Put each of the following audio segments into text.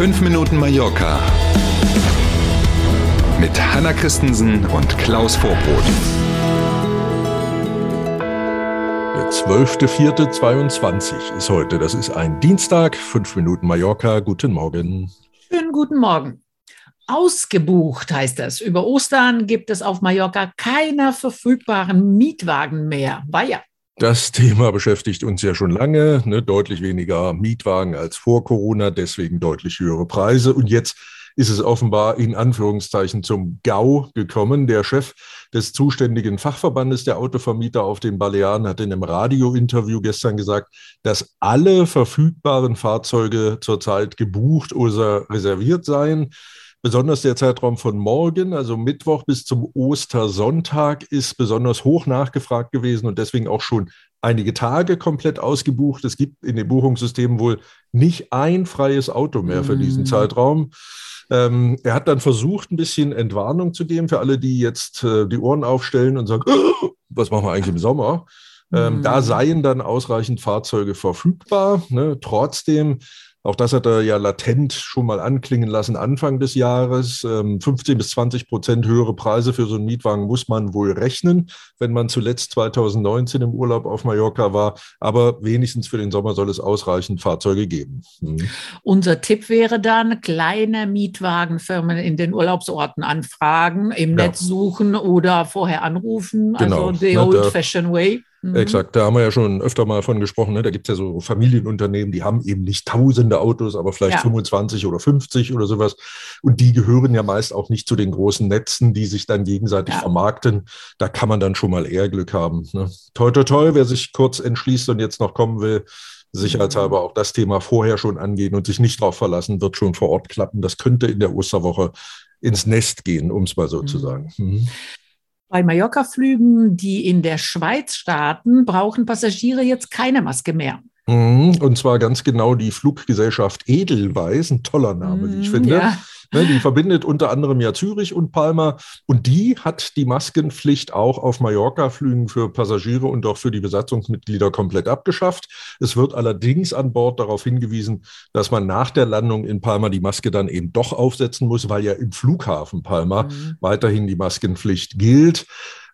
5 Minuten Mallorca mit Hanna Christensen und Klaus Vorbrot. Der 12.04.22 ist heute. Das ist ein Dienstag, 5 Minuten Mallorca. Guten Morgen. Schönen guten Morgen. Ausgebucht heißt das. Über Ostern gibt es auf Mallorca keine verfügbaren Mietwagen mehr. War ja. Das Thema beschäftigt uns ja schon lange. Ne? Deutlich weniger Mietwagen als vor Corona, deswegen deutlich höhere Preise. Und jetzt ist es offenbar in Anführungszeichen zum GAU gekommen. Der Chef des zuständigen Fachverbandes der Autovermieter auf den Balearen hat in einem Radiointerview gestern gesagt, dass alle verfügbaren Fahrzeuge zurzeit gebucht oder reserviert seien. Besonders der Zeitraum von morgen, also Mittwoch bis zum Ostersonntag, ist besonders hoch nachgefragt gewesen und deswegen auch schon einige Tage komplett ausgebucht. Es gibt in den Buchungssystemen wohl nicht ein freies Auto mehr für diesen mhm. Zeitraum. Ähm, er hat dann versucht, ein bisschen Entwarnung zu geben für alle, die jetzt äh, die Ohren aufstellen und sagen, oh, was machen wir eigentlich im Sommer? Ähm, mhm. Da seien dann ausreichend Fahrzeuge verfügbar. Ne? Trotzdem auch das hat er ja latent schon mal anklingen lassen Anfang des Jahres. 15 ähm, bis 20 Prozent höhere Preise für so einen Mietwagen muss man wohl rechnen, wenn man zuletzt 2019 im Urlaub auf Mallorca war. Aber wenigstens für den Sommer soll es ausreichend Fahrzeuge geben. Mhm. Unser Tipp wäre dann, kleine Mietwagenfirmen in den Urlaubsorten anfragen, im ja. Netz suchen oder vorher anrufen. Genau. Also the old-fashioned way. Mhm. Exakt, da haben wir ja schon öfter mal von gesprochen. Ne? Da gibt es ja so Familienunternehmen, die haben eben nicht tausende Autos, aber vielleicht ja. 25 oder 50 oder sowas. Und die gehören ja meist auch nicht zu den großen Netzen, die sich dann gegenseitig ja. vermarkten. Da kann man dann schon mal eher Glück haben. Ne? Toi, toi, toi, wer sich kurz entschließt und jetzt noch kommen will, sicherheitshalber mhm. auch das Thema vorher schon angehen und sich nicht darauf verlassen, wird schon vor Ort klappen. Das könnte in der Osterwoche ins Nest gehen, um es mal so mhm. zu sagen. Mhm. Bei Mallorca-Flügen, die in der Schweiz starten, brauchen Passagiere jetzt keine Maske mehr. Mhm, und zwar ganz genau die Fluggesellschaft Edelweiss, ein toller Name, wie ich mhm, finde. Ja. Ne, die verbindet unter anderem ja Zürich und Palma und die hat die Maskenpflicht auch auf Mallorca-Flügen für Passagiere und auch für die Besatzungsmitglieder komplett abgeschafft. Es wird allerdings an Bord darauf hingewiesen, dass man nach der Landung in Palma die Maske dann eben doch aufsetzen muss, weil ja im Flughafen Palma mhm. weiterhin die Maskenpflicht gilt.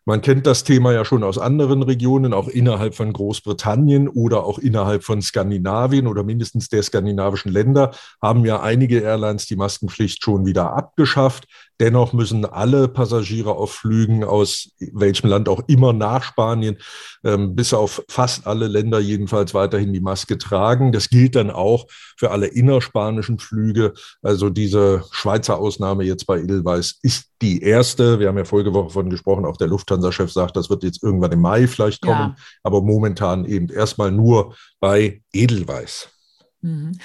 Man kennt das Thema ja schon aus anderen Regionen, auch innerhalb von Großbritannien oder auch innerhalb von Skandinavien oder mindestens der skandinavischen Länder haben ja einige Airlines die Maskenpflicht schon wieder abgeschafft. Dennoch müssen alle Passagiere auf Flügen aus welchem Land auch immer nach Spanien, ähm, bis auf fast alle Länder jedenfalls weiterhin die Maske tragen. Das gilt dann auch für alle innerspanischen Flüge. Also diese Schweizer Ausnahme jetzt bei Edelweiss ist die erste. Wir haben ja Folgewoche von gesprochen. Auch der Lufthansa-Chef sagt, das wird jetzt irgendwann im Mai vielleicht kommen, ja. aber momentan eben erstmal nur bei Edelweiss. Mhm.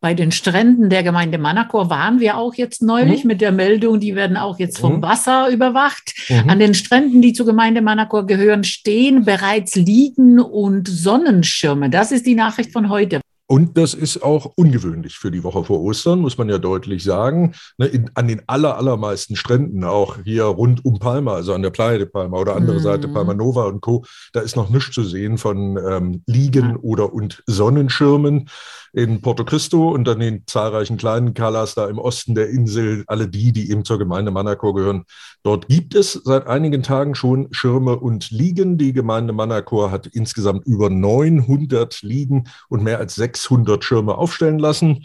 Bei den Stränden der Gemeinde Manacor waren wir auch jetzt neulich mhm. mit der Meldung, die werden auch jetzt vom mhm. Wasser überwacht. Mhm. An den Stränden, die zur Gemeinde Manacor gehören, stehen bereits Liegen und Sonnenschirme. Das ist die Nachricht von heute. Und das ist auch ungewöhnlich für die Woche vor Ostern, muss man ja deutlich sagen. Ne, in, an den aller, allermeisten Stränden, auch hier rund um Palma, also an der Playa de Palma oder andere mhm. Seite, Palma Nova und Co., da ist noch nichts zu sehen von ähm, Liegen oder und Sonnenschirmen in Porto Cristo und dann den zahlreichen kleinen Calas da im Osten der Insel, alle die, die eben zur Gemeinde Manacor gehören. Dort gibt es seit einigen Tagen schon Schirme und Liegen. Die Gemeinde Manacor hat insgesamt über 900 Liegen und mehr als 600 Schirme aufstellen lassen.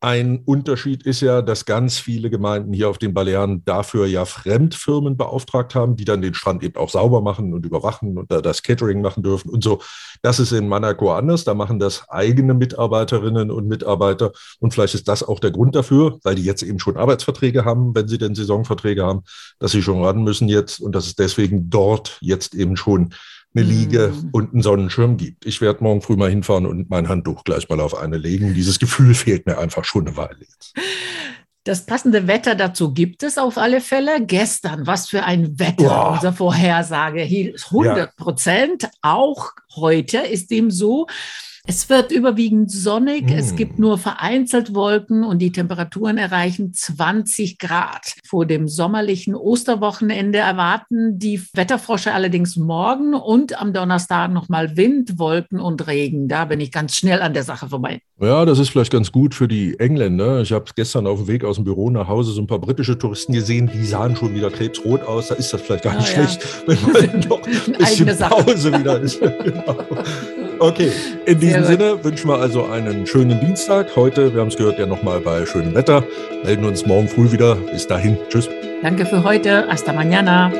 Ein Unterschied ist ja, dass ganz viele Gemeinden hier auf den Balearen dafür ja Fremdfirmen beauftragt haben, die dann den Strand eben auch sauber machen und überwachen und da das Catering machen dürfen und so. Das ist in Monaco anders. Da machen das eigene Mitarbeiterinnen und Mitarbeiter. Und vielleicht ist das auch der Grund dafür, weil die jetzt eben schon Arbeitsverträge haben, wenn sie denn Saisonverträge haben, dass sie schon ran müssen jetzt und dass es deswegen dort jetzt eben schon eine Liege mm. und einen Sonnenschirm gibt. Ich werde morgen früh mal hinfahren und mein Handtuch gleich mal auf eine legen. Dieses Gefühl fehlt mir einfach schon eine Weile jetzt. Das passende Wetter dazu gibt es auf alle Fälle. Gestern, was für ein Wetter, Boah. unsere Vorhersage hielt 100 Prozent. Ja. Auch heute ist dem so. Es wird überwiegend sonnig, mm. es gibt nur vereinzelt Wolken und die Temperaturen erreichen 20 Grad. Vor dem sommerlichen Osterwochenende erwarten die Wetterfrosche allerdings morgen und am Donnerstag nochmal Wind, Wolken und Regen. Da bin ich ganz schnell an der Sache vorbei. Ja, das ist vielleicht ganz gut für die Engländer. Ich habe gestern auf dem Weg aus dem Büro nach Hause so ein paar britische Touristen gesehen, die sahen schon wieder krebsrot aus. Da ist das vielleicht gar nicht ah, schlecht, ja. wenn man noch ein bisschen Pause wieder ist. genau. Okay, in diesem Sinne wünschen wir also einen schönen Dienstag. Heute, wir haben es gehört, ja nochmal bei schönem Wetter. Melden uns morgen früh wieder. Bis dahin. Tschüss. Danke für heute. Hasta mañana.